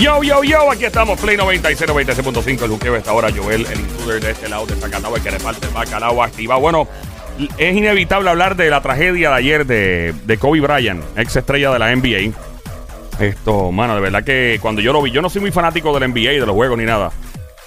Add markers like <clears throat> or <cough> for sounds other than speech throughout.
Yo, yo, yo, aquí estamos, Play 96, 96.5, el juqueo esta hora, Joel, el intruder de este lado de Zacatau, el que falta el bacalao activa. Bueno, es inevitable hablar de la tragedia de ayer de, de Kobe Bryant, ex estrella de la NBA. Esto, mano, de verdad que cuando yo lo vi, yo no soy muy fanático del NBA, de los juegos ni nada,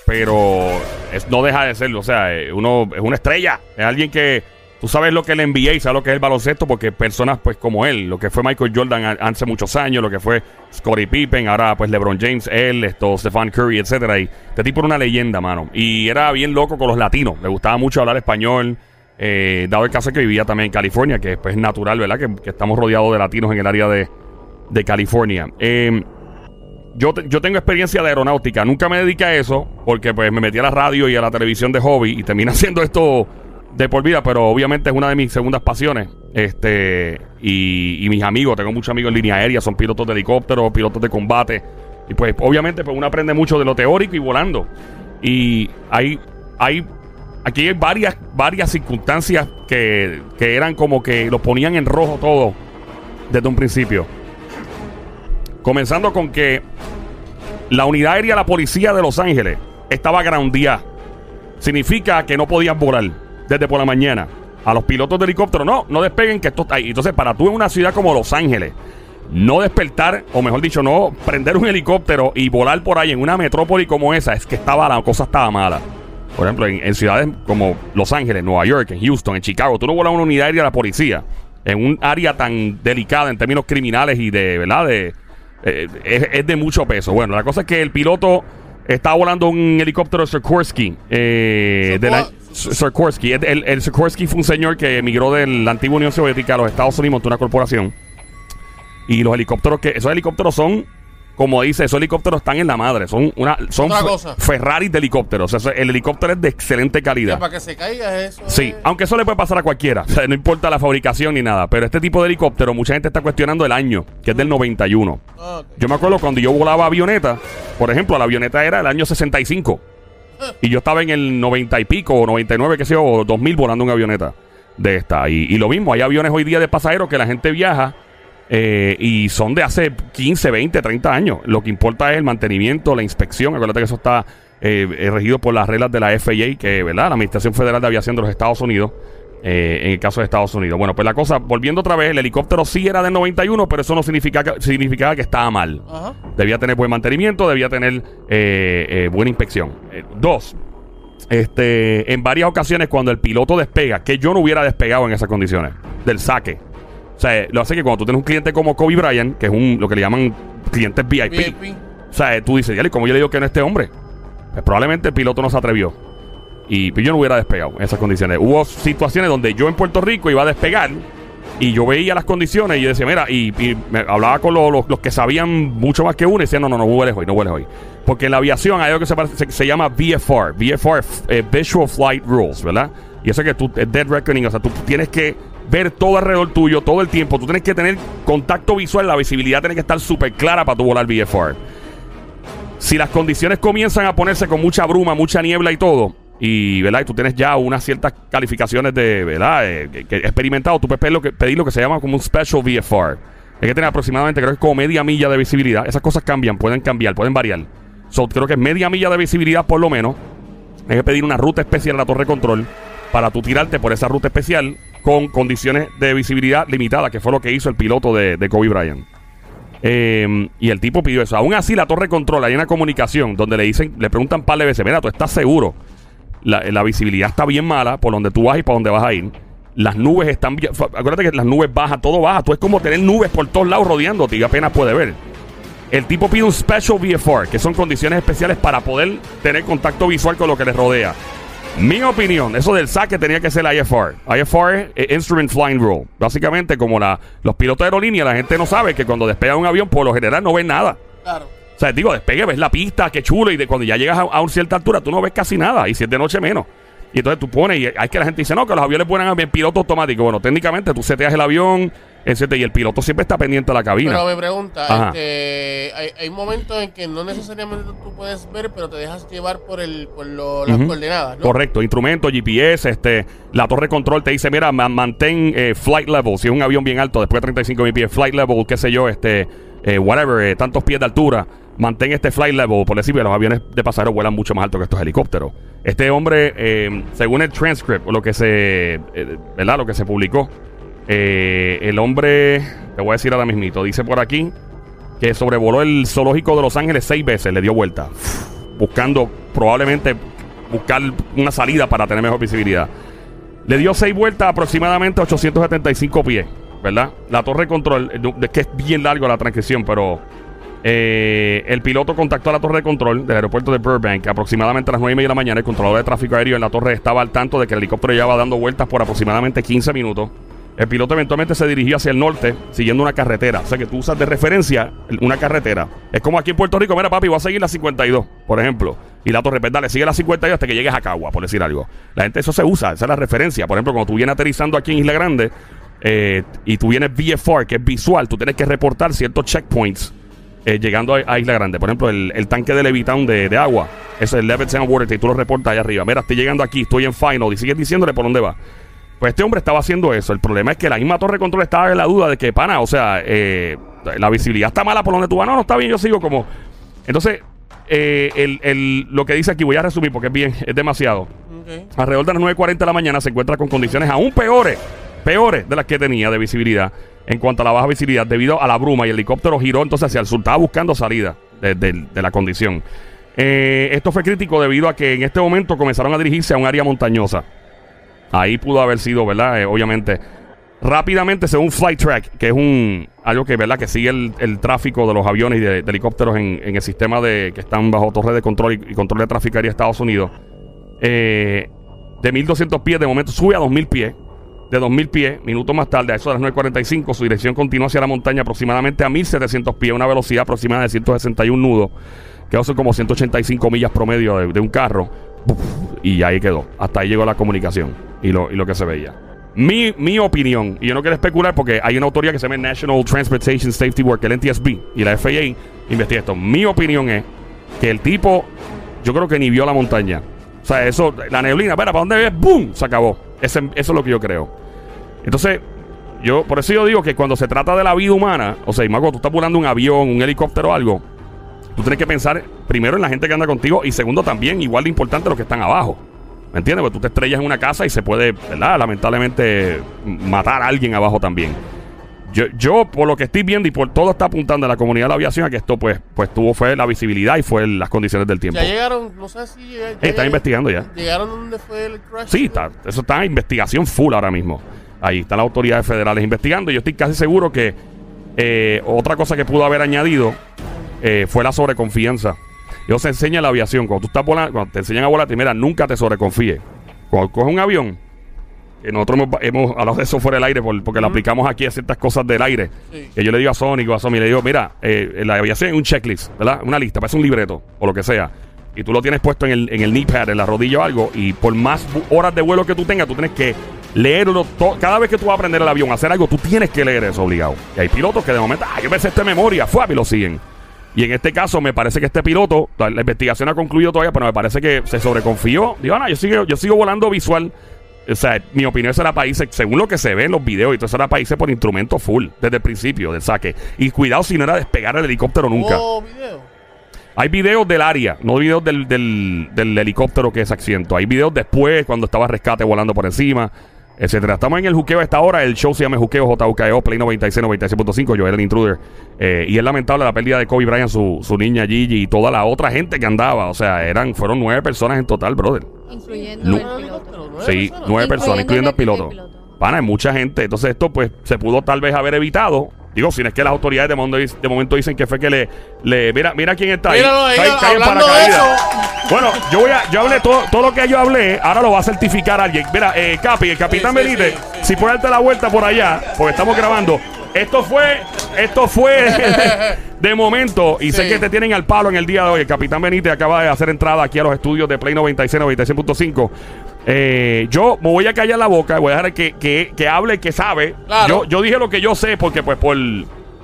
pero es- no deja de serlo, o sea, eh, uno es una estrella, es alguien que tú sabes lo que el NBA y sabes lo que es el baloncesto porque personas pues como él, lo que fue Michael Jordan hace muchos años, lo que fue Scottie Pippen, ahora pues LeBron James, él, esto, Stephen Curry, etcétera, y este tipo era una leyenda, mano, y era bien loco con los latinos, le gustaba mucho hablar español. eh, dado el caso que vivía también en California, que pues, es natural, ¿verdad? Que, estamos rodeados de latinos en el área de, de California. Eh, yo, yo tengo experiencia de aeronáutica. Nunca me dediqué a eso porque pues me metí a la radio y a la televisión de hobby y terminé haciendo <laughs> esto de por vida, pero obviamente es una de mis segundas pasiones. Este y, mis amigos, tengo muchos amigos en línea aérea, son pilotos de helicópteros, pilotos de combate. Y pues obviamente pues uno aprende mucho de lo teórico y volando. Y hay, hay aquí hay varias, varias circunstancias que, que eran como que los ponían en rojo todo desde un principio. Comenzando con que la unidad aérea de la policía de Los Ángeles estaba groundeada. Significa que no podían volar desde por la mañana. A los pilotos de helicóptero, no, no despeguen que esto está ahí. Entonces, para tú en una ciudad como Los Ángeles, no despertar, o mejor dicho, no prender un helicóptero y volar por ahí en una metrópoli como esa, es que estaba la cosa estaba mala. Por ejemplo, en, en ciudades como Los Ángeles, Nueva York, en Houston, en Chicago, tú no volas una unidad aérea de la policía en un área tan delicada en términos criminales y de, ¿verdad? De, eh, es, es de mucho peso. Bueno, la cosa es que el piloto estaba volando un helicóptero Sikorsky. Eh, de la, Sikorsky. El, el, el Sikorsky fue un señor que emigró de la antigua Unión Soviética a los Estados Unidos, montó una corporación. Y los helicópteros que esos helicópteros son, como dice, esos helicópteros están en la madre. Son una, son Otra fe- cosa. Ferraris de helicópteros. O sea, el helicóptero es de excelente Ya, calidad. para que se caiga eso. Sí, es- aunque eso le puede pasar a cualquiera. O sea, no importa la fabricación ni nada. Pero este tipo de helicóptero, mucha gente está cuestionando el año, que es del 91. Ah. Yo me acuerdo cuando yo volaba avioneta, por ejemplo, la avioneta era el año 65. Y yo estaba en el 90 y pico, o 99, qué sé yo, o 2000 volando una avioneta de esta. Y, y lo mismo, hay aviones hoy día de pasajeros que la gente viaja eh, y son de hace 15, 20, 30 años. Lo que importa es el mantenimiento, la inspección. Acuérdate que eso está eh, eh, regido por las reglas de la FAA, que ¿verdad? la Administración Federal de Aviación de los Estados Unidos. Eh, en el caso de Estados Unidos. Bueno, pues la cosa, volviendo otra vez, el helicóptero sí era del 91, pero eso no significa, significaba que estaba mal. Ajá. Debía tener buen mantenimiento, debía tener eh, eh, buena inspección. Dos, este, en varias ocasiones cuando el piloto despega, que yo no hubiera despegado en esas condiciones, del saque. O sea, lo hace que cuando tú tienes un cliente como Kobe Bryant, que es un lo que le llaman clientes VIP, VIP. o sea, tú dices, ¿y cómo yo le digo que no este hombre? Pues probablemente el piloto no se atrevió. Y pues, yo no hubiera despegado en esas condiciones. Hubo situaciones donde yo en Puerto Rico iba a despegar y yo veía las condiciones y decía, mira, y, me hablaba con los, los- que sabían mucho más que uno y decían, no, no, no hueles hoy, no hueles hoy. Porque en la aviación hay algo que se, se llama VFR, VFR, eh, Visual Flight Rules, ¿verdad? Y eso es que tú, es Dead Reckoning, o sea, tú tienes que ver todo alrededor tuyo todo el tiempo, tú tienes que tener contacto visual, la visibilidad tiene que estar súper clara para tú volar VFR si las condiciones comienzan a ponerse con mucha bruma, mucha niebla y todo, y, ¿verdad? y tú tienes ya unas ciertas calificaciones de ¿verdad? Eh, que, experimentado, tú puedes pedir lo, que, pedir lo que se llama como un Special VFR. Hay que tener aproximadamente, creo que como media milla de visibilidad. Esas cosas cambian, pueden cambiar, pueden variar. So, creo que es media milla de visibilidad por lo menos. Hay que pedir una ruta especial a la torre de control para tú tirarte por esa ruta especial con condiciones de visibilidad limitada, que fue lo que hizo el piloto de, Kobe Bryant. Eh, y el tipo pidió eso. Aún así, la torre de control, hay una comunicación donde le dicen, le preguntan un par de veces, mira, tú estás seguro. La, visibilidad está bien mala por donde tú vas y para donde vas a ir. Las nubes están Acuérdate que las nubes bajan, todo baja. Tú es como tener nubes por todos lados rodeándote y apenas puede ver. El tipo pide un Special VFR, que son condiciones especiales para poder tener contacto visual con lo que les rodea. Mi opinión, eso del saque tenía que ser IFR. IFR es Instrument Flying Rule. Básicamente, como la, los pilotos de aerolínea, la gente no sabe que cuando despega un avión, por lo general no ven nada. Claro. Sea, digo, despegue, ves la pista, qué chulo, y de cuando ya llegas a, a una cierta altura, tú no ves casi nada, y si es de noche menos. Y entonces tú pones, y hay que la gente dice, no, que los aviones ponen en piloto automático. Bueno, técnicamente tú seteas el avión, etcétera, y el piloto siempre está pendiente de la cabina. Pero me pregunta, este, hay, hay momentos en que no necesariamente tú puedes ver, pero te dejas llevar por el por lo- las Ujú. coordenadas, ¿no? Correcto, instrumentos, GPS, este, la torre de control te dice, mira, ma- mantén eh, flight level, si es un avión bien alto, después de 35 mil pies, flight level, qué sé yo, este, eh, whatever, eh, tantos pies de altura, mantén este flight level, por decir, los aviones de pasajeros vuelan mucho más alto que estos helicópteros. Este hombre, eh, según el transcript, lo que se, eh, ¿verdad? Lo que se publicó, eh, el hombre, te voy a decir ahora mismito, dice por aquí que sobrevoló el zoológico de Los Ángeles seis veces, le dio vuelta, buscando probablemente buscar una salida para tener mejor visibilidad. Le dio seis vueltas aproximadamente 875 pies, ¿verdad? La torre control, es que es bien largo la transcripción, pero eh, el piloto contactó a la torre de control del aeropuerto de Burbank aproximadamente a las 9 y media de la mañana. El controlador de tráfico aéreo en la torre estaba al tanto de que el helicóptero llevaba dando vueltas por aproximadamente 15 minutos. El piloto eventualmente se dirigió hacia el norte siguiendo una carretera. O sea que tú usas de referencia una carretera. Es como aquí en Puerto Rico, mira papi, voy a seguir la 52, por ejemplo. Y la torre, pues dale, sigue la 52 hasta que llegues a Cagua, por decir algo. La gente eso se usa, esa es la referencia. Por ejemplo, cuando tú vienes aterrizando aquí en Isla Grande eh, y tú vienes VFR, que es visual, tú tienes que reportar ciertos checkpoints eh, llegando a, Isla Grande. Por ejemplo, el, tanque de Levitown de, de agua. es el Sound Water y tú lo reportas allá arriba. Mira, estoy llegando aquí, estoy en final. Y sigues diciéndole por dónde va. Pues este hombre estaba haciendo eso. El problema es que la misma torre de control estaba en la duda de que, pana, o sea, eh, la visibilidad está mala por donde tú vas. No, no está bien, yo sigo como. Entonces, eh, el, el, lo que dice aquí, voy a resumir porque es bien, es demasiado. Alrededor de las 9.40 de la mañana se encuentra con condiciones aún peores, peores de las que tenía de visibilidad en cuanto a la baja visibilidad debido a la bruma y el helicóptero giró entonces hacia el sur. Estaba buscando salida de, la condición. Eh, esto fue crítico debido a que en este momento comenzaron a dirigirse a un área montañosa. Ahí pudo haber sido, ¿verdad? Eh, obviamente. Rápidamente, según Flight Track, que es un algo que, ¿verdad? que sigue el, tráfico de los aviones y de, helicópteros en, el sistema de que están bajo torre de control y, control de tráfico aéreo de Estados Unidos. Eh, de 1200 pies, de momento sube a 2000 pies de 2.000 pies. Minutos más tarde, a eso de las 9.45, su dirección continúa hacia la montaña aproximadamente a 1.700 pies, una velocidad aproximada de 161 nudos, que son como 185 millas promedio de, un carro. Y ahí quedó. Hasta ahí llegó la comunicación y lo, y lo que se veía. Mi, mi, opinión, y yo no quiero especular porque hay una autoridad que se llama National Transportation Safety Work, el NTSB, y la FAA investiga esto. Mi opinión es que el tipo, yo creo que ni vio la montaña. O sea, eso, la neblina, espera, ¿para dónde ves? ¡Bum! Se acabó. eso es lo que yo creo. Entonces, yo, por eso yo digo que cuando se trata de la vida humana, o sea, cuando tú estás volando un avión, un helicóptero o algo, tú tienes que pensar primero en la gente que anda contigo y segundo también, igual de importante, los que están abajo. ¿Me entiendes? Porque tú te estrellas en una casa y se puede, ¿verdad? Lamentablemente matar a alguien abajo también. Yo, yo, por lo que estoy viendo y por todo está apuntando a la comunidad de la aviación a que esto pues, pues tuvo fue la visibilidad y fue las condiciones del tiempo. Ya llegaron, no sé si ya, está investigando ya. ¿Llegaron donde fue el crash? Sí, está, eso está en investigación full ahora mismo. Ahí están las autoridades federales investigando. Yo estoy casi seguro que eh, otra cosa que pudo haber añadido eh, fue la sobreconfianza. Yo se enseña la aviación. Cuando tú estás volando, cuando te enseñan a volar, mira, nunca te sobreconfíes. Cuando coges un avión, nosotros hemos, hablado de eso fuera del aire porque lo aplicamos aquí a ciertas cosas del aire. Que yo le digo a Sonic o a Somi, le digo, mira, eh, la aviación es un checklist, ¿verdad? Una lista, parece un libreto o lo que sea. Y tú lo tienes puesto en el, en el knee pad, en la rodilla o algo. Y por más horas de vuelo que tú tengas, tú tienes que leerlo. cada vez que tú vas a aprender el avión, a hacer algo, tú tienes que leer eso obligado. Y hay pilotos que de momento, ah, yo me sé esta memoria, fue y lo siguen. Y en este caso, me parece que este piloto, la, investigación ha concluido todavía, pero me parece que se sobreconfió. Digo, no, yo sigo, yo sigo volando visual. O sea, mi opinión es era país, según lo que se ve en los videos, y todo eso era país por instrumento full, desde el principio del saque. Y cuidado si no era despegar el helicóptero nunca. Oh, Hay videos del área, no videos del, del, del helicóptero que es accidentó. Hay videos después, cuando estaba rescate volando por encima etcétera. Estamos en el juqueo a esta hora. El show se llama Juqueo JUKEO, Play 96, 96.5. Yo era el intruder. Eh, y es lamentable la pérdida de Kobe Bryant, su, su niña Gigi y toda la otra gente que andaba. O sea, eran fueron nueve personas en total, brother. Incluyendo el piloto. Sí, nueve personas, incluyendo el piloto. Pana, hay mucha gente. Entonces, esto pues se pudo tal vez haber evitado Digo, si no es que las autoridades de momento, de momento dicen que fue que le, le mira, mira quién está ahí. Bueno, yo voy a, yo hablé todo, todo lo que yo hablé, ahora lo va a certificar alguien. Mira, eh, Capi, el capitán Benítez, si puede darte la vuelta por allá, porque estamos grabando. Esto fue, esto fue <laughs> de momento, y sé que te tienen al palo en el día de hoy. El capitán Benítez acaba de hacer entrada aquí a los estudios de Play 96, 96.5. Eh, yo me voy a callar la boca, voy a dejar que, que, que hable, que sabe. Yo, yo dije lo que yo sé porque pues por,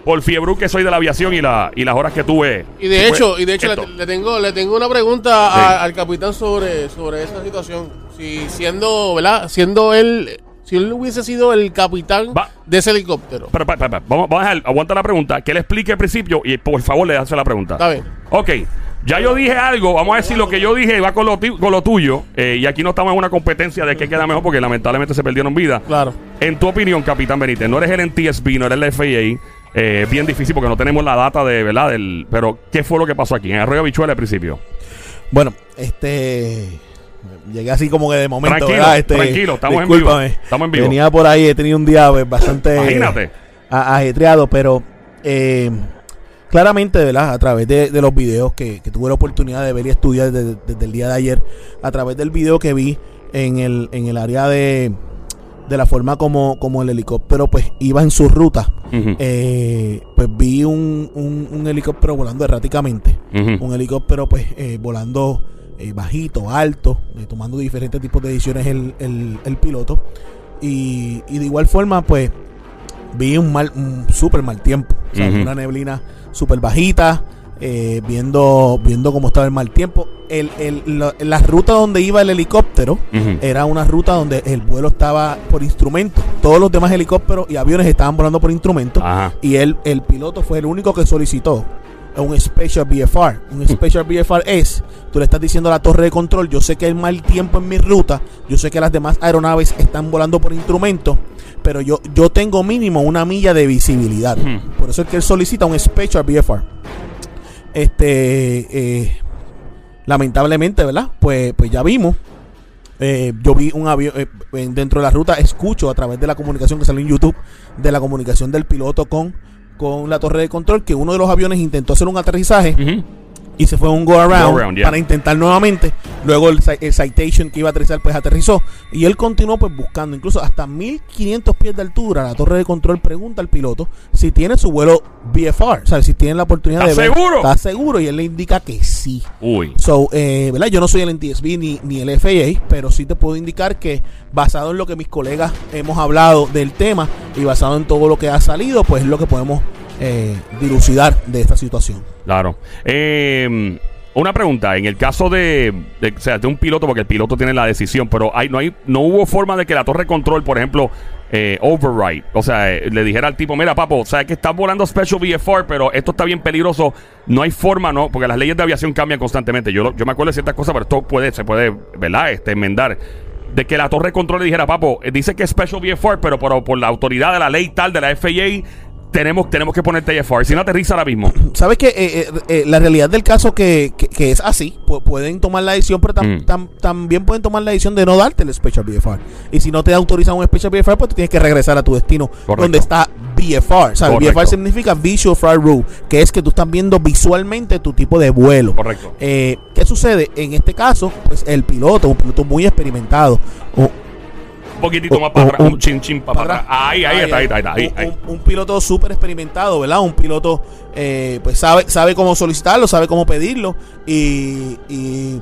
por fiebre que soy de la aviación y, la, y las horas que tuve. Y de hecho, y de hecho le, tengo, le tengo una pregunta al capitán sobre, sobre esa situación. Si siendo, ¿verdad? Siendo él Si él hubiese sido el capitán Va. de ese helicóptero. Pero, pa- pa, vamos, vamos a dejar, aguanta la pregunta, que él explique al principio y por favor le hace la pregunta. Está bien. Ok, ya yo dije algo, vamos a decir lo que yo dije va con lo, ti- con lo tuyo, eh, y aquí no estamos en una competencia de qué queda mejor porque lamentablemente se perdieron vidas. Claro. En tu opinión, Capitán Benítez, no eres el NTSB, no eres el FAA, eh, bien difícil porque no tenemos la data de, ¿verdad? Del, pero, ¿qué fue lo que pasó aquí en Arroyo Bichuela al principio? Bueno, este. Llegué así como que de momento, Tranquilo, ¿verdad? Este, tranquilo, estamos en discúlpame. vivo, estamos en vivo. Venía por ahí, he tenido un día pues, bastante. Imagínate. a- ajetreado, pero eh, claramente, ¿verdad? A través de, de los videos que, que tuve la oportunidad de ver y estudiar desde, desde el día de ayer, a través del video que vi en el, en el área de, de la forma como, como el helicóptero pues iba en su ruta, eh, pues vi un, un, un helicóptero volando erráticamente, un helicóptero pues eh, volando eh, bajito, alto, eh, tomando diferentes tipos de decisiones el, el, el piloto. Y, y de igual forma pues vi un mal, un súper mal tiempo. O sea, una neblina súper bajita, eh, viendo, viendo cómo estaba el mal tiempo. El, el, la, la ruta donde iba el helicóptero era una ruta donde el vuelo estaba por instrumento. Todos los demás helicópteros y aviones estaban volando por instrumento. Ajá. Y él, el piloto fue el único que solicitó un Special BFR. Un Special BFR es, tú le estás diciendo a la torre de control, yo sé que hay mal tiempo en mi ruta, yo sé que las demás aeronaves están volando por instrumento, pero yo, yo tengo mínimo una milla de visibilidad. Por eso es que él solicita un Special BFR. Este, eh, lamentablemente, ¿verdad? Pues, pues ya vimos. Eh, yo vi un avión eh, en- dentro de la ruta, escucho a través de la comunicación que salió en YouTube, de la comunicación del piloto con, con la torre de control, que uno de los aviones intentó hacer un aterrizaje. Y se fue un go around, Go around, yeah. para intentar nuevamente. Luego el, el citation que iba a aterrizar pues aterrizó y él continuó pues buscando, incluso hasta 1500 pies de altura, la torre de control pregunta al piloto si tiene su vuelo BFR, o sea, si tiene la oportunidad ¿Estás de ver. seguro? Está seguro y él le indica que sí. Uy. So, eh, ¿verdad? Yo no soy el NTSB ni, ni el FAA, pero sí te puedo indicar que basado en lo que mis colegas hemos hablado del tema y basado en todo lo que ha salido, pues es lo que podemos eh, dilucidar de esta situación. Claro. Eh, una pregunta, en el caso de, o sea, de un piloto, porque el piloto tiene la decisión, pero hay, no hay, no hubo forma de que la torre control, por ejemplo, eh, override, o sea, eh, le dijera al tipo, mira, papo, sabes que estás volando Special VFR, pero esto está bien peligroso, no hay forma, ¿no? Porque las leyes de aviación cambian constantemente. Yo, yo me acuerdo de ciertas cosas, pero esto puede, se puede, ¿verdad? Este, enmendar. De que la torre control le dijera, papo, eh, dice que es Special VFR, pero por, por la autoridad de la ley tal, de la FAA, tenemos, tenemos que ponerte IFR. Si no aterriza ahora mismo. <clears throat> ¿Sabes que eh, eh, eh, la realidad del caso que, que- que es así? pu- pueden tomar la decisión, pero tam- Mm. tam- también pueden tomar la decisión de no darte el Special BFR. Y si no te autorizan un Special BFR, pues tú tienes que regresar a tu destino Correcto. donde está BFR. ¿sabes? Correcto. BFR significa Visual Flight Rule, que es que tú estás viendo visualmente tu tipo de vuelo. Correcto. Eh, ¿Qué sucede? En este caso, pues el piloto, un piloto muy experimentado, o- poquitito más para atrás, un, chin chin para atrás. Ahí, ahí, está, ahí está, ahí un piloto súper experimentado, ¿verdad? Un piloto, eh, pues sabe, sabe cómo solicitarlo, sabe cómo pedirlo y, y,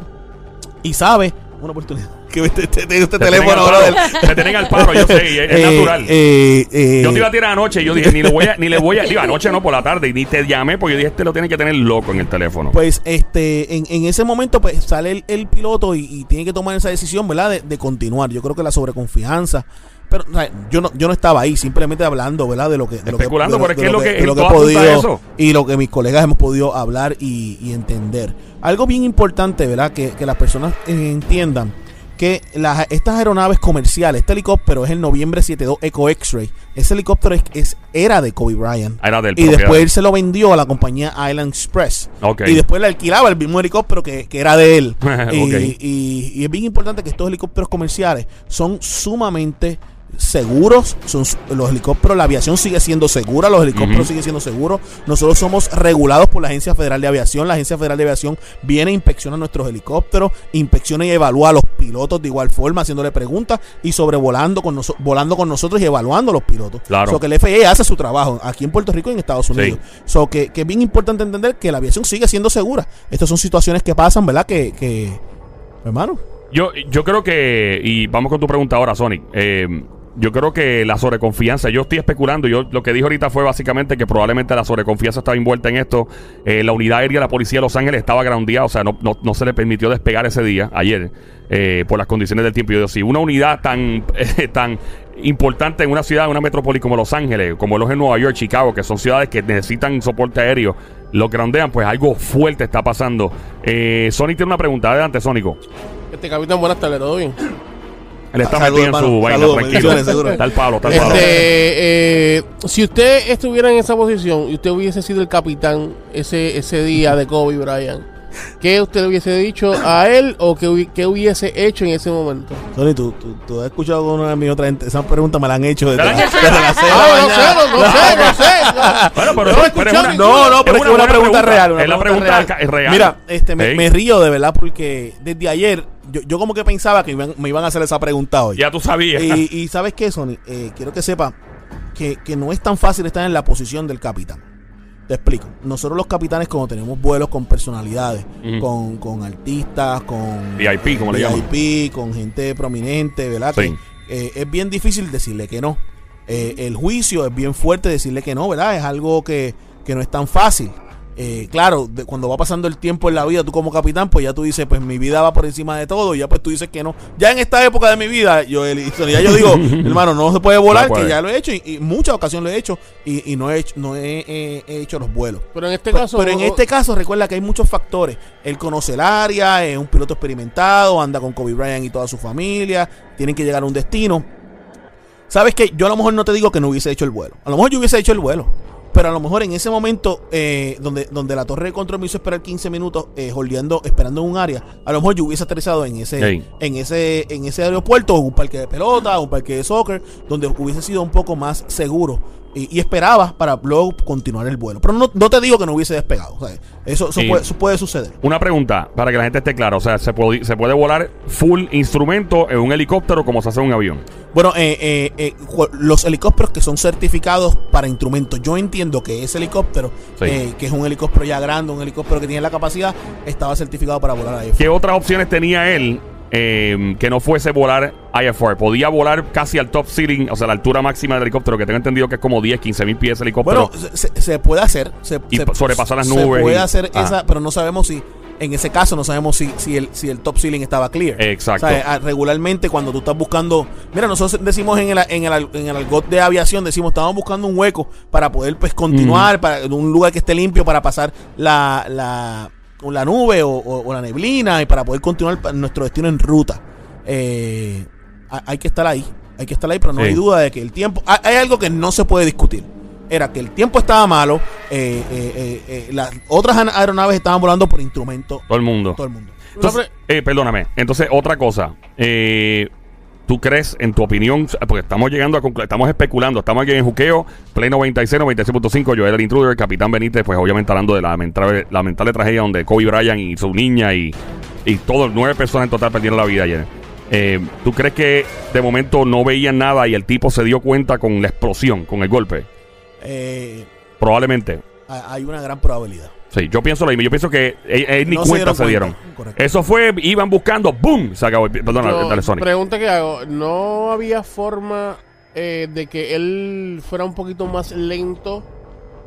y sabe una oportunidad. Que este, este- este teléfono, brother. Te tienen al paro, yo sé, y es, es <laughs> Eh, natural. eh, eh, yo te iba a tirar anoche y yo dije, ni le voy a, ni le voy a, digo, anoche no, por la tarde, y ni te llamé porque yo dije, este lo tiene que tener loco en el teléfono. Pues este, en, en ese momento pues sale el, el piloto y, y tiene que tomar esa decisión, ¿verdad? De, de continuar. Yo creo que la sobreconfianza. Pero o sea, yo no yo no estaba ahí, simplemente hablando, ¿verdad? De lo que de lo que- Especulando, de lo- de que lo que- de lo que he podido y lo que mis colegas hemos podido hablar y, y entender. Algo bien importante, ¿verdad? Que, que las personas eh, entiendan que las, estas aeronaves comerciales, este helicóptero es el noviembre 72 Eco X-Ray. Ese helicóptero es, es- era de Kobe Bryant. Era del Y propiedad. después él se lo vendió a la compañía Island Express. Ok. Y después le alquilaba el mismo helicóptero que, que era de él. <laughs> Ok. y, y- y es bien importante que estos helicópteros comerciales son sumamente seguros. Son, los helicópteros, la aviación sigue siendo segura, los helicópteros Ujú. siguen siendo seguros. Nosotros somos regulados por la Agencia Federal de Aviación. La Agencia Federal de Aviación viene, inspecciona nuestros helicópteros, inspecciona y evalúa a los pilotos de igual forma, haciéndole preguntas y sobrevolando con, noso- volando con nosotros y evaluando a los pilotos. Claro. So que el FAA hace su trabajo aquí en Puerto Rico y en Estados Unidos. So que, que es bien importante entender que la aviación sigue siendo segura. Estas son situaciones que pasan, ¿verdad? Que, que hermano. Yo, yo creo que, y vamos con tu pregunta ahora, Sonic. Eh, yo creo que la sobreconfianza, yo estoy especulando, yo lo que dije ahorita fue básicamente que probablemente la sobreconfianza estaba envuelta en esto. Eh, la unidad aérea de la policía de Los Ángeles estaba groundeada, o sea, no, no, no se le permitió despegar ese día, ayer, eh, por las condiciones del tiempo. Yo digo, si una unidad tan, eh, <laughs> tan importante en una ciudad, en una metrópoli como Los Ángeles, como los en Nueva York, Chicago, que son ciudades que necesitan soporte aéreo, lo grandean, pues algo fuerte está pasando. Eh, Sonic tiene una pregunta. Adelante, Sónico. Este capitán, buenas tardes, ¿todo bien? Él está Saludos, metido en su hermano. vaina, Saludos, tranquilo. bendiciones, seguro. Está el palo, está el palo. Este, eh, si usted estuviera en esa posición y usted hubiese sido el capitán ese, ese día de Kobe Bryant, ¿qué usted le hubiese dicho a él o qué, qué hubiese hecho en ese momento? Sony, ¿tú, tú, tú has escuchado una de mis otras gente? Esa pregunta me la han hecho desde, ¿Te la la- desde Ah, no no, no sé, no sé. <laughs> Bueno, pero, es una, ni- No, no, pero es, una pregunta, real. Una es la pregunta real. ca- es real. Mira, este, me, río de verdad porque desde ayer yo, yo como que pensaba que me iban, me iban a hacer esa pregunta hoy. Ya tú sabías. Y, y ¿sabes qué, Sony? Eh, quiero que sepa que, que no es tan fácil estar en la posición del capitán. Te explico. Nosotros los capitanes, cuando tenemos vuelos con personalidades, con, con artistas, con VIP, como le llaman. VIP, con gente prominente, ¿verdad? Sí. Que, eh, es bien difícil decirle que no. Eh, el juicio es bien fuerte decirle que no, ¿verdad? Es algo que, que no es tan fácil. Eh, claro, de- cuando va pasando el tiempo en la vida, tú como capitán, pues ya tú dices, pues mi vida va por encima de todo, y ya pues tú dices que no. Ya en esta época de mi vida, yo, el- ya yo digo, <laughs> hermano, no se puede volar, No puede. que ya lo he hecho, y, y muchas ocasiones lo he hecho, y, y no, he hecho, no he, he- he hecho los vuelos. Pero en este Pero, caso. pero en este caso, recuerda que hay muchos factores. Él conoce el área, es un piloto experimentado, anda con Kobe Bryant y toda su familia, tienen que llegar a un destino. Sabes que yo a lo mejor no te digo que no hubiese hecho el vuelo. A lo mejor yo hubiese hecho el vuelo. Pero a lo mejor en ese momento eh, donde, donde la torre de control me hizo esperar 15 minutos eh, holdeando, esperando en un área, a lo mejor yo hubiese aterrizado en ese, en ese, en ese aeropuerto, un parque de pelota, un parque de soccer, donde hubiese sido un poco más seguro. Y, y esperaba para luego continuar el vuelo. Pero no, no te digo que no hubiese despegado. o sea, eso, eso puede, eso puede suceder. Una pregunta para que la gente esté clara. O sea, ¿se puede, se puede volar full instrumento en un helicóptero como se hace en un avión. Bueno, eh, eh, eh, los helicópteros que son certificados para instrumentos, yo entiendo que ese helicóptero, Sí. que es un helicóptero ya grande, un helicóptero que tiene la capacidad, estaba certificado para volar ahí. ¿Qué otras opciones tenía él eh, que no fuese volar IFR? Podía volar casi al top ceiling, o sea, la altura máxima del helicóptero, que tengo entendido que es como 10, 15 mil pies ese helicóptero. Bueno, se, se- se puede hacer. Se, Y se- pa- sobrepasar las Se nubes puede y- hacer Ah. esa, pero no sabemos si, en ese caso, no sabemos si, si, el, si el top ceiling estaba clear. Exacto. O sea, ah, regularmente cuando tú estás buscando. Mira, nosotros decimos en el, en el, en el de aviación, decimos, estamos buscando un hueco para poder pues continuar, para un lugar que esté limpio para pasar la, la, o la nube o, o- o la neblina y para poder continuar nuestro destino en ruta. Eh, ha- hay que estar ahí. Hay que estar ahí, pero no Sí. hay duda de que el tiempo. hay- Hay algo que no se puede discutir. Era que el tiempo estaba malo. eh, eh, eh, eh, las otras aeronaves estaban volando por instrumento. Todo el mundo. Todo el mundo. Entonces, eh, perdóname. Entonces, otra cosa. Eh, ¿Tú crees, en tu opinión, porque estamos llegando a estamos especulando, estamos aquí en Juqueo, Play 96, 96.5, Joel el Intruder, Capitán Benítez, pues obviamente hablando de la lamentable, lamentable tragedia donde Kobe Bryant y su niña y, y todos, nueve personas en total perdieron la vida ayer. Eh, ¿Tú crees que de momento no veían nada y el tipo se dio cuenta con la explosión, con el golpe? Eh, Probablemente. ha- hay una gran probabilidad. Sí, yo pienso lo mismo. Yo pienso que él, él ni No se cuenta dieron se dieron. cuenta. Correcto. Eso fue, iban buscando, ¡boom! Se acabó. Perdona, Yo- dale, Sonic. Pregunta que hago. ¿No había forma eh, de que él fuera un poquito más lento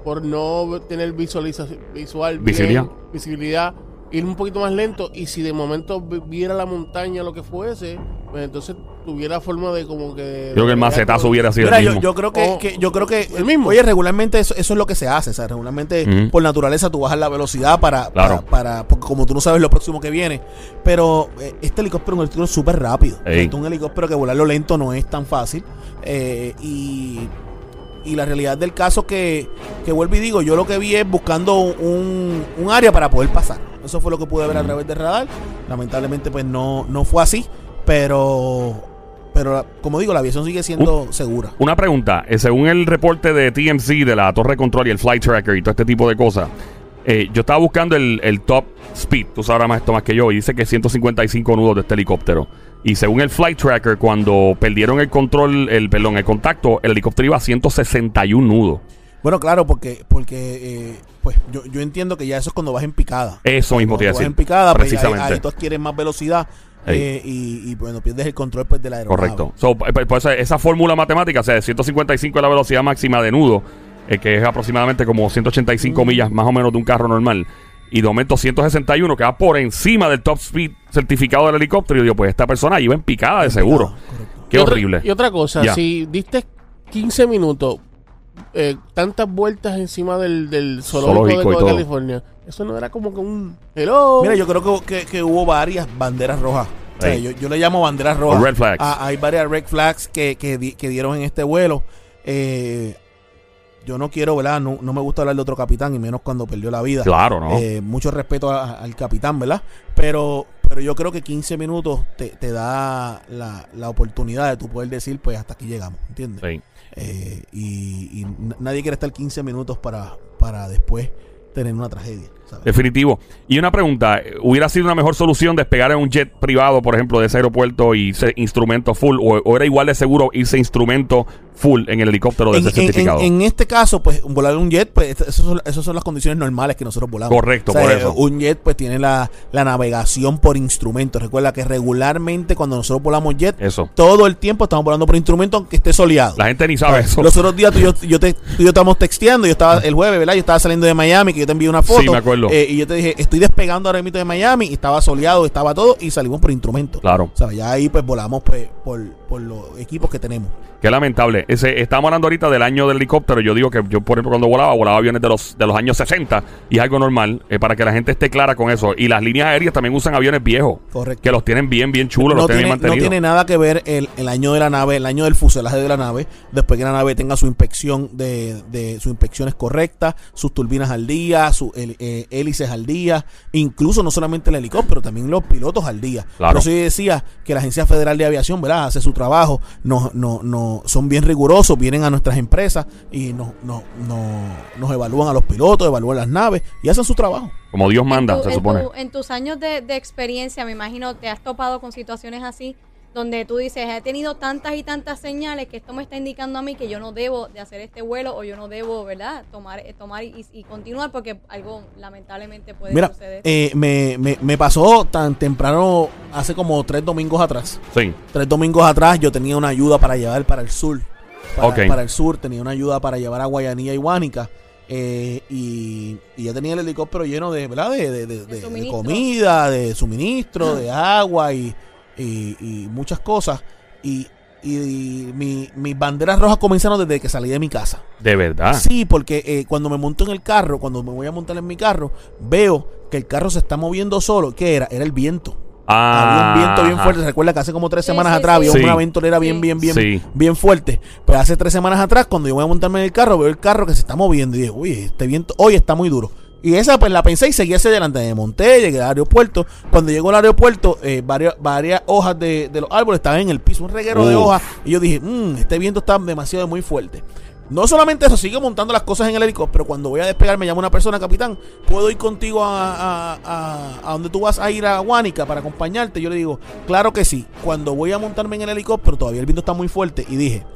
por no tener visualización visual bien, Visibilidad. visibilidad? Ir un poquito más lento y si de momento vi- viera la montaña lo que fuese, pues entonces tuviera forma de como que... Creo que el macetazo hubiera sido Mira, el yo, mismo. yo creo que, O- que- yo creo que el mismo. Oye, regularmente eso, eso es lo que se hace, o sea, regularmente por naturaleza tú bajas la velocidad para, Claro. para, para- porque como tú no sabes lo próximo que viene, pero eh, este helicóptero es un helicóptero súper rápido. Ey. Este es un helicóptero que volarlo lento no es tan fácil eh, y y la realidad del caso que, que vuelvo y digo, yo lo que vi es buscando un, un área para poder pasar. Eso fue lo que pude ver a través del radar. Lamentablemente pues no, no fue así, pero pero como digo, la aviación sigue siendo segura. Una pregunta. eh, según el reporte de TMC, de la torre de control y el flight tracker y todo este tipo de cosas, eh, yo estaba buscando el, el top speed. Tú sabrás más esto más que yo. Y dice que 155 nudos de este helicóptero. Y según el flight tracker, cuando perdieron el control, el perdón, el contacto, el helicóptero iba a 161 nudos. Bueno, claro, porque porque eh, pues yo, yo entiendo que ya eso es cuando vas en picada. Eso mismo te iba a Cuando vas decir. en picada, pues ahí, Precisamente. ahí tú adquieres más velocidad eh, y, y, bueno, pierdes el control pues de la aeronave. Correcto. So, p- p- pues, esa fórmula matemática, o sea, 155 es la velocidad máxima de nudo, eh, que es aproximadamente como 185 millas más o menos de un carro normal. Y de momento 161, que va por encima del top speed certificado del helicóptero. Y yo digo, pues esta persona iba en picada de seguro. Qué Y otra- horrible. Y otra cosa, Ya. si diste 15 minutos, eh, tantas vueltas encima del, del zoológico, Zoológico de. California, eso no era como que un hello. Mira, yo creo que, que- que hubo varias banderas rojas. O sea, Sí. yo, yo le llamo banderas rojas. Red flags. Ah, hay varias red flags que, que, di- que dieron en este vuelo. Eh, yo no quiero, ¿verdad? No, no me gusta hablar de otro capitán, y menos cuando perdió la vida. Claro, ¿no? Eh, mucho respeto a- al capitán, ¿verdad? Pero, pero yo creo que 15 minutos te, te da la, la oportunidad de tú poder decir, pues hasta aquí llegamos, ¿entiendes? Sí. Eh, y, y nadie quiere estar 15 minutos para, para después tener una tragedia. Definitivo. Y una pregunta, ¿hubiera sido una mejor solución despegar en un jet privado, por ejemplo, de ese aeropuerto y ese instrumento full? ¿O, o era igual de seguro irse instrumento full en el helicóptero de En, ese en- en- certificado? en este caso, pues volar un jet, pues esas son, esas son las condiciones normales que nosotros volamos. Correcto, O sea, por eso. Un jet pues tiene la, la navegación por instrumentos. Recuerda que regularmente cuando nosotros volamos jet, Eso. todo el tiempo estamos volando por instrumento aunque esté soleado. La gente ni sabe eso. Los otros días tú y yo, yo te, tú y yo estábamos texteando, yo estaba <laughs> el jueves, ¿verdad? Yo estaba saliendo de Miami, que yo te envié una foto. Sí, me acuerdo. Eh, y yo te dije, estoy despegando ahora mismo de Miami, y estaba soleado, estaba todo, y salimos por instrumento. Claro. O sea, ya ahí pues volamos pues, por, por los equipos que tenemos. Qué lamentable. Ese, estamos hablando ahorita del año del helicóptero. Yo digo que yo, por ejemplo, cuando volaba, volaba aviones de los, de los años 60 y es algo normal eh, para que la gente esté clara con eso. Y las líneas aéreas también usan aviones viejos. Correcto. Que los tienen bien, bien chulos, no, los tienen tiene, bien no mantenidos. tiene nada que ver el, el año de la nave, el año del fuselaje de la nave, después que la nave tenga su inspección de, de sus inspecciones correctas, sus turbinas al día, hel- eh, hélices al día, incluso no solamente el helicóptero, también los pilotos al día. Claro. Por eso yo decía que la Agencia Federal de Aviación, ¿verdad? Hace su trabajo, no, no, no, son bien rigurosos, vienen a nuestras empresas y nos, nos, nos, nos evalúan a los pilotos, evalúan las naves y hacen su trabajo. Como Dios manda, en, tu- se en supone. tu- en tus años de, de experiencia, me imagino, te has topado con situaciones así, donde tú dices, he tenido tantas y tantas señales que esto me está indicando a mí que yo no debo de hacer este vuelo o yo no debo, ¿verdad?, tomar, eh, tomar y, y continuar porque algo lamentablemente puede Mira, suceder. eh, me, me, me pasó tan temprano, hace como tres domingos atrás. Sí. tres domingos atrás yo tenía una ayuda para llevar para el sur. Para, Ok. para el sur, tenía una ayuda para llevar a Guayanilla y Guánica. eh, y, y ya tenía el helicóptero lleno de, ¿verdad? de, de- de- de- de suministro. comida, de suministro, de agua y, y- y muchas cosas. Y, y mi- mis banderas rojas comenzaron desde que salí de mi casa. De verdad. Sí, porque eh, cuando me monto en el carro, cuando me voy a montar en mi carro, veo que el carro se está moviendo solo. ¿Qué era? Era el viento. Había un viento bien Ajá. fuerte. Recuerda que hace como tres semanas sí, atrás había sí. una ventolera bien, Sí. bien, bien, Sí. bien fuerte. Pues hace tres semanas atrás, cuando yo voy a montarme en el carro, veo el carro que se está moviendo. Y dije, uy, este viento hoy está muy duro. Y esa pues la pensé y seguí hacia adelante. Me monté, llegué al aeropuerto. Cuando llegó al aeropuerto, eh, varias, varias hojas de, de los árboles estaban en el piso, un reguero de hojas. Y yo dije, "Mm, este viento está demasiado muy fuerte. No solamente eso, sigue montando las cosas en el helicóptero. Cuando voy a despegar, me llama una persona, capitán, ¿puedo ir contigo a, a, a- a donde tú vas a ir a Guánica para acompañarte? Yo le digo, claro que sí. Cuando voy a montarme en el helicóptero, todavía el viento está muy fuerte. Y dije,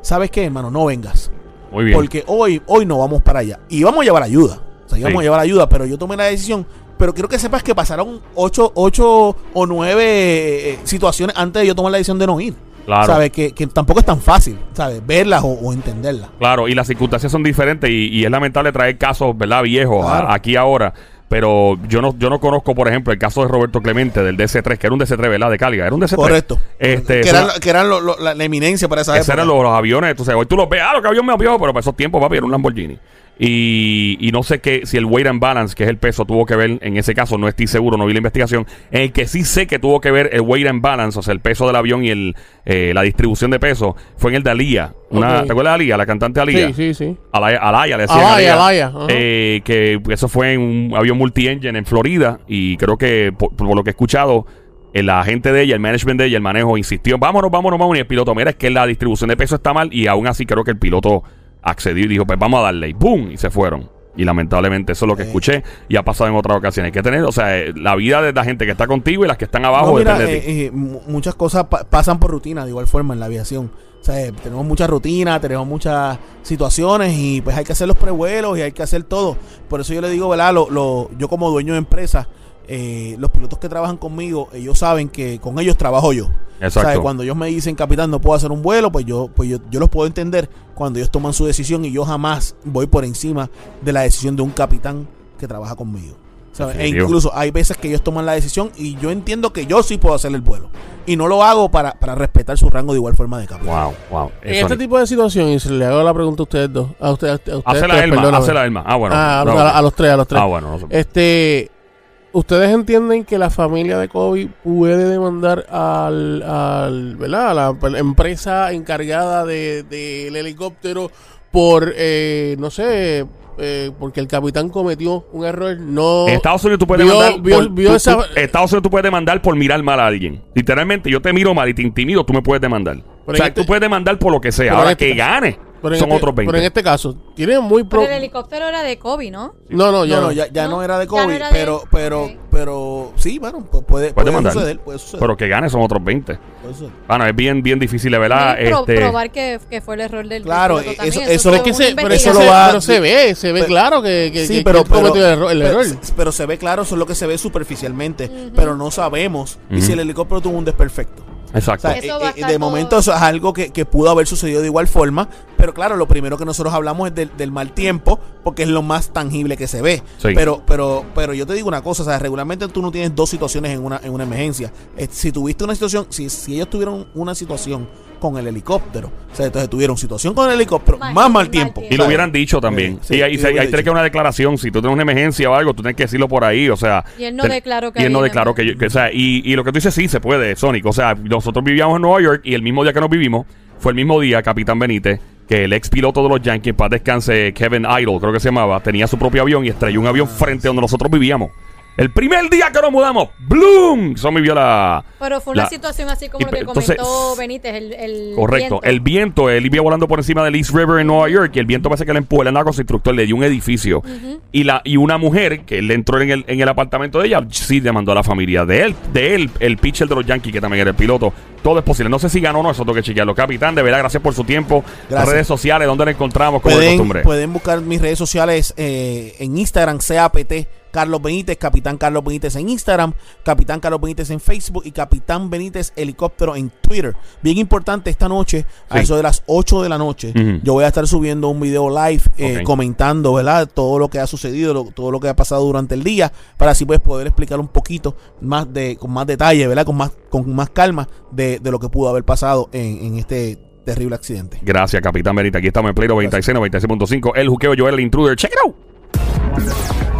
¿sabes qué, hermano? No vengas. Muy bien. Porque hoy, hoy no vamos para allá. Y vamos a llevar ayuda. O sea, íbamos Sí. a llevar ayuda, pero yo tomé la decisión. Pero quiero que sepas que pasaron ocho, ocho o nueve eh, situaciones antes de yo tomar la decisión de no ir. Claro. ¿Sabes? Que, que tampoco es tan fácil, ¿sabes? Verlas o, o entenderlas. Claro, y las circunstancias son diferentes y, y es lamentable traer casos, ¿verdad? Viejos a- aquí ahora. Pero yo no, yo no conozco, por ejemplo, el caso de Roberto Clemente del DC3, que era un DC3, ¿verdad? De Caliga. Era un DC3. Correcto. Este, que eran, era- que eran lo- lo- la, la eminencia para esa Esos época. eran los, los aviones, tú sabes, hoy tú los ves, ah, los aviones me viejo, pero para esos tiempos, papi, era un Lamborghini. Y, y no sé qué, si el weight and balance, que es el peso, tuvo que ver, en ese caso no estoy seguro, no vi la investigación, en el que sí sé que tuvo que ver el weight and balance, o sea, el peso del avión y el, eh, la distribución de peso, fue en el de Alía. Una. ¿Te acuerdas de Alía, la cantante Alía? Sí, sí, sí. Alaya, Alaya le decían. Alaya. Alaya, ajá. Eh, que eso fue en un avión multi-engine en Florida y creo que por, por lo que he escuchado el agente de ella, el management de ella, el manejo insistió, vámonos, vámonos, vámonos y el piloto, mira, es que la distribución de peso está mal y aún así creo que el piloto accedió y dijo, pues vamos a darle y ¡boom! y se fueron. Y lamentablemente eso es lo que Eh. escuché y ha pasado en otras ocasiones. Hay que tener, o sea, eh, la vida de la gente que está contigo y las que están abajo No, mira, depende de ti. eh, eh, mu- muchas cosas pa- pasan por rutina de igual forma en la aviación. O sea, eh, tenemos mucha rutina, tenemos muchas situaciones y pues hay que hacer los prevuelos y hay que hacer todo. Por eso yo le digo, ¿verdad? Lo, lo- yo como dueño de empresa, eh, los pilotos que trabajan conmigo, ellos saben que con ellos trabajo yo. Exacto. O sea, cuando ellos me dicen, capitán, no puedo hacer un vuelo, pues yo, pues yo, yo los puedo entender cuando ellos toman su decisión y yo jamás voy por encima de la decisión de un capitán que trabaja conmigo. ¿sabes? E incluso hay veces que ellos toman la decisión y yo entiendo que yo sí puedo hacer el vuelo. Y no lo hago para, para respetar su rango de igual forma de capitán. Wow, wow. En este tipo de situación, y se le hago la pregunta a ustedes dos, a ustedes, a ustedes Hacela tres, Elma, perdóname. hacela Elma. Ah, bueno. Ah, no, a, a los tres, a los tres. Ah, bueno, no sé. Este, ¿ustedes entienden que la familia de Kobe puede demandar al, al ¿verdad? a la empresa encargada de- del helicóptero por, eh, no sé, eh, porque el capitán cometió un error? No. Estados Unidos tú puedes vio- demandar. vio- por, vio tú- esa- tú- Estados Unidos tú puedes demandar por mirar mal a alguien. Literalmente, yo te miro mal y te intimido, tú me puedes demandar. Pero o sea, este- tú puedes demandar por lo que sea. pero Ahora este que gane, pero son este- otros 20. Pero en este caso, tiene muy pro- Pero el helicóptero era de Kobe, ¿no? No, no, ya No, no. no, ya, ya no, No, era de Kobe, no era de pero, pero, pero sí, bueno, pu- puede, Puede puede suceder, puede suceder. Pero que gane son otros 20. puede suceder. Bueno, es bien, bien difícil, de verdad. Tienen pro- Este, probar que, que fue el error del Claro, eso- eso- fue es que se, pero, eso lo se, va- pero se ve, se ve pero- claro que, que, sí, que- pero, cometió el error. el pero- error. pero se ve claro, eso es lo que se ve superficialmente, pero no sabemos y si el helicóptero tuvo un desperfecto. Exacto. O sea, Eso eh, va a eh, de todo- momento eso es algo que, que pudo haber sucedido de igual forma, pero claro, lo primero que nosotros hablamos es del, del mal tiempo, porque es lo más tangible que se ve. Sí. Pero, pero, pero yo te digo una cosa, o sea, regularmente tú no tienes dos situaciones en una, en una emergencia. Eh, si tuviste una situación, si, si ellos tuvieron una situación con el helicóptero, o sea, entonces tuvieron situación con el helicóptero, Mal- más mal tiempo. tiempo. Y lo hubieran dicho también. Sí, sí, y ahí, y lo se- ahí hubiera tiene que una declaración. Si tú tienes una emergencia o algo, tú tienes que decirlo por ahí. O sea. Y él no ten- declaró que Y él no declaró que, yo- que- O sea, y, y lo que tú dices sí se puede, Sonic. O sea, nosotros vivíamos en Nueva York y el mismo día que nos vivimos fue el mismo día, Capitán Benítez, que el ex piloto de los Yankees, para descanse, Kevin Idle, creo que se llamaba, tenía su propio avión y estrelló un avión frente a donde nosotros vivíamos. El primer día que nos mudamos, ¡bloom! Eso me vio la. Pero fue una la- situación así como y lo que entonces- comentó Benítez, el, el Correcto. viento. El viento, él iba volando por encima del East River en Nueva York y el viento parece que le empujó, él andaba con su instructor, le dio un edificio. y, la, y una mujer que le entró en el, en el apartamento de ella, sí demandó a la familia de él, de él, el pitcher de los Yankees, que también era el piloto. Todo es posible. No sé si ganó o no, eso tengo que chequearlo. Capitán, de verdad, gracias por su tiempo. Gracias. Redes sociales, ¿dónde la encontramos? Como de Pueden, costumbre. pueden buscar mis redes sociales eh, en Instagram, CAPT Carlos Benítez, Capitán Carlos Benítez en Instagram, Capitán Carlos Benítez en Facebook y Capitán Benítez Helicóptero en Twitter. Bien importante, esta noche, a Sí. eso de las 8 de la noche, yo voy a estar subiendo un video live eh, comentando, ¿verdad? Todo lo que ha sucedido, lo- todo lo que ha pasado durante el día, para así pues poder explicar un poquito más de, con más detalle, ¿verdad? Con más, con más calma de, de lo que pudo haber pasado en, en este terrible accidente. Gracias, Capitán Benítez. Aquí estamos en Play 96, 96.5. El juqueo Joel, el intruder. Check it out.